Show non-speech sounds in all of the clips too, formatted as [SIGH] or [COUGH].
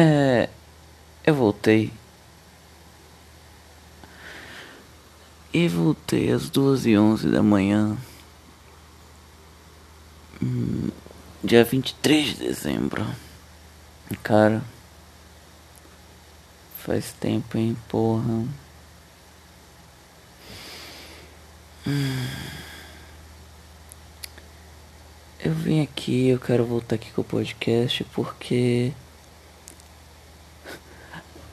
É. Eu voltei. E voltei às duas e onze da manhã. Hum, dia 23 de dezembro. Cara. Faz tempo, hein, porra. Hum. Eu vim aqui, eu quero voltar aqui com o podcast porque.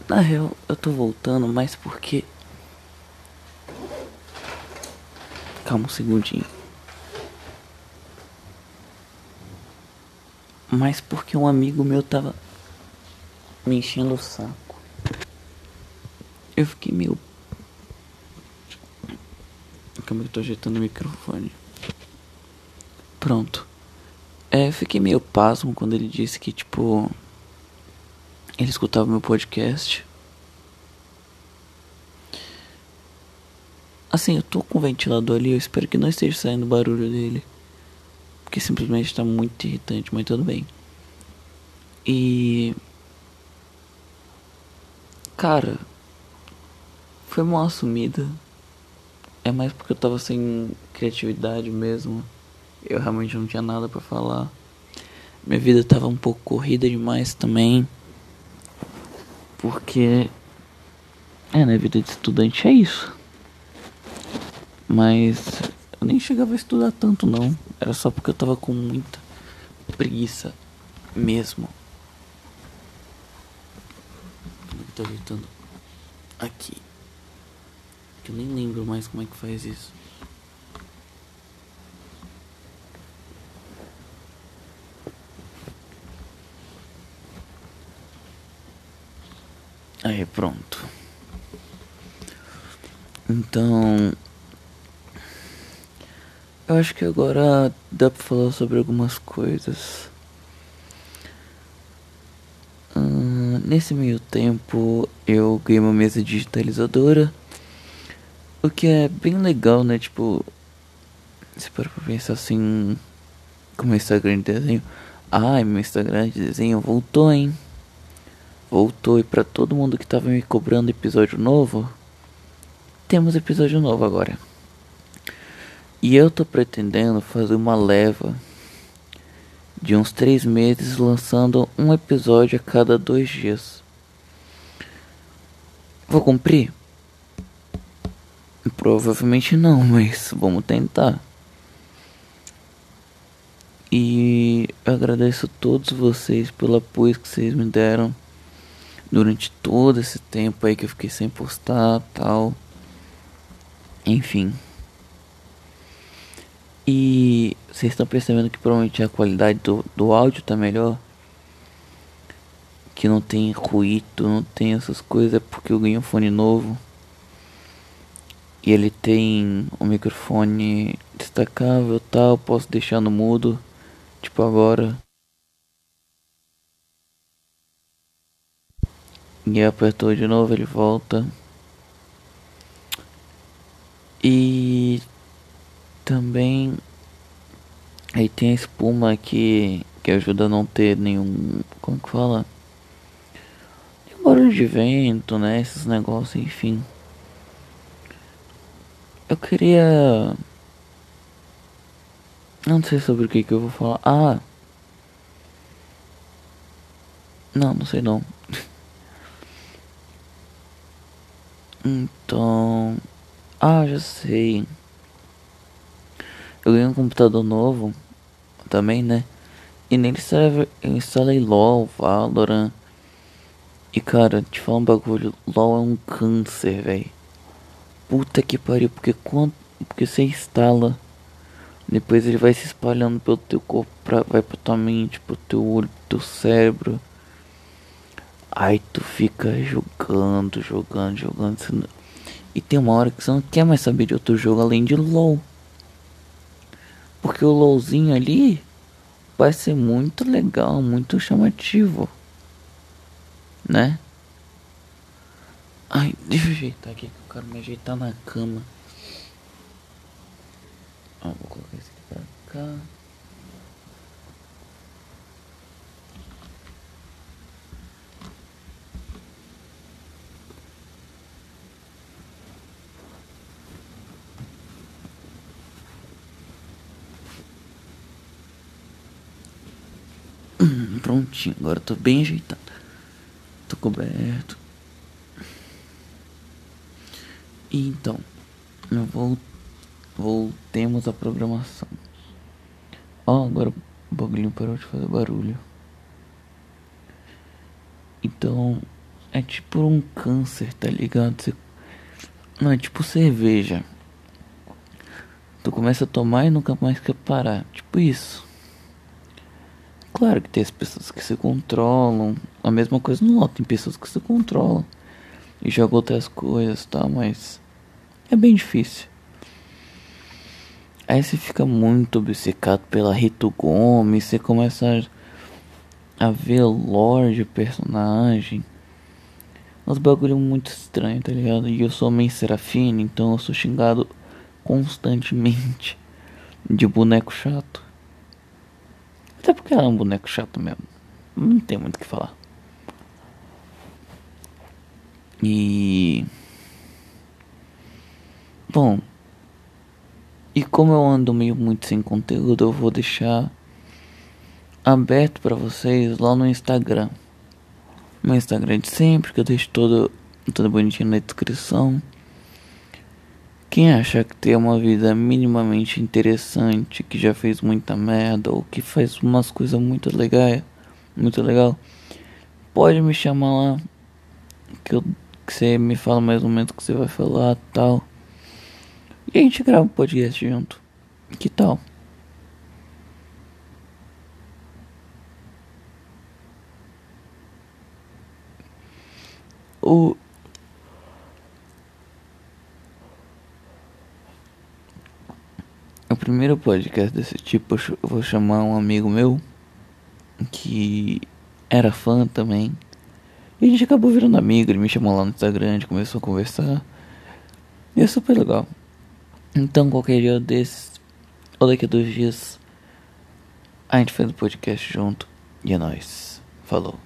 Na real, eu tô voltando mais porque. Calma um segundinho. Mas porque um amigo meu tava me enchendo o saco. Eu fiquei meio. Calma que eu tô ajeitando o microfone. Pronto. É, eu fiquei meio pasmo quando ele disse que, tipo. Ele escutava meu podcast. Assim, eu tô com o ventilador ali, eu espero que não esteja saindo barulho dele. Porque simplesmente tá muito irritante, mas tudo bem. E. Cara. Foi uma assumida. É mais porque eu tava sem criatividade mesmo. Eu realmente não tinha nada para falar. Minha vida tava um pouco corrida demais também. Porque. É, né? Vida de estudante é isso. Mas. Eu nem chegava a estudar tanto, não. Era só porque eu tava com muita preguiça mesmo. Tô ajeitando aqui. Que eu nem lembro mais como é que faz isso. Aí, pronto. Então. Eu acho que agora dá pra falar sobre algumas coisas. Hum, nesse meio tempo eu ganhei uma mesa digitalizadora. O que é bem legal, né? Tipo. Se para pra pensar assim. Como Instagram de desenho. Ai, meu Instagram de desenho voltou, hein? Voltou e para todo mundo que tava me cobrando episódio novo, temos episódio novo agora. E eu tô pretendendo fazer uma leva de uns três meses lançando um episódio a cada dois dias. Vou cumprir? Provavelmente não, [LAUGHS] mas vamos tentar. E agradeço a todos vocês pelo apoio que vocês me deram durante todo esse tempo aí que eu fiquei sem postar tal. Enfim. E vocês estão percebendo que provavelmente a qualidade do, do áudio tá melhor. Que não tem ruído, não tem essas coisas, é porque eu ganhei um fone novo. E ele tem um microfone destacável tal, posso deixar no mudo, tipo agora. E apertou de novo, ele volta. E também aí tem a espuma que, que ajuda a não ter nenhum. Como que fala? Tem barulho de vento, né? Esses negócios, enfim. Eu queria. Não sei sobre o que, que eu vou falar. Ah! Não, não sei não. [LAUGHS] Então. Ah, já sei. Eu ganhei um computador novo também, né? E nele serve, eu instalei LOL, Valorant. E cara, te falar um bagulho, LOL é um câncer, velho. Puta que pariu, porque quando. Porque você instala. Depois ele vai se espalhando pelo teu corpo, pra, vai pra tua mente, pro teu olho, pro teu cérebro. Aí tu fica jogando, jogando, jogando. E tem uma hora que você não quer mais saber de outro jogo além de LOL. Porque o LOLzinho ali vai ser muito legal, muito chamativo. Né? Ai, deixa eu ajeitar aqui que eu quero me ajeitar na cama. Ó, vou colocar esse aqui pra cá. Prontinho, agora tô bem ajeitado. Tô coberto. Então, eu vou, voltemos à programação. Ó, oh, agora o bagulho parou de fazer barulho. Então, é tipo um câncer, tá ligado? Você... Não, é tipo cerveja. Tu começa a tomar e nunca mais quer parar. Tipo isso. Claro que tem as pessoas que se controlam. A mesma coisa no outro. Tem pessoas que se controlam. E jogam outras coisas, tá? Mas é bem difícil. Aí você fica muito obcecado pela Rito Gomes. Você começa a, a ver lore de personagem. Uns bagulho muito estranho, tá ligado? E eu sou meio serafine, então eu sou xingado constantemente de boneco chato. Até porque ela é um boneco chato mesmo. Não tem muito o que falar. E. Bom. E como eu ando meio muito sem conteúdo, eu vou deixar aberto para vocês lá no Instagram. Meu Instagram de sempre, que eu deixo todo, tudo bonitinho na descrição. Quem acha que tem uma vida minimamente interessante, que já fez muita merda ou que faz umas coisas muito legais, muito legal, pode me chamar lá que, eu, que você me fala mais ou menos o que você vai falar, tal. E a gente grava um podcast junto. Que tal? O O primeiro podcast desse tipo eu vou chamar um amigo meu que era fã também. E a gente acabou virando amigo, ele me chamou lá no Instagram, a gente começou a conversar. E é super legal. Então qualquer dia desses, ou daqui a dois dias, a gente faz o um podcast junto. E é nóis. Falou.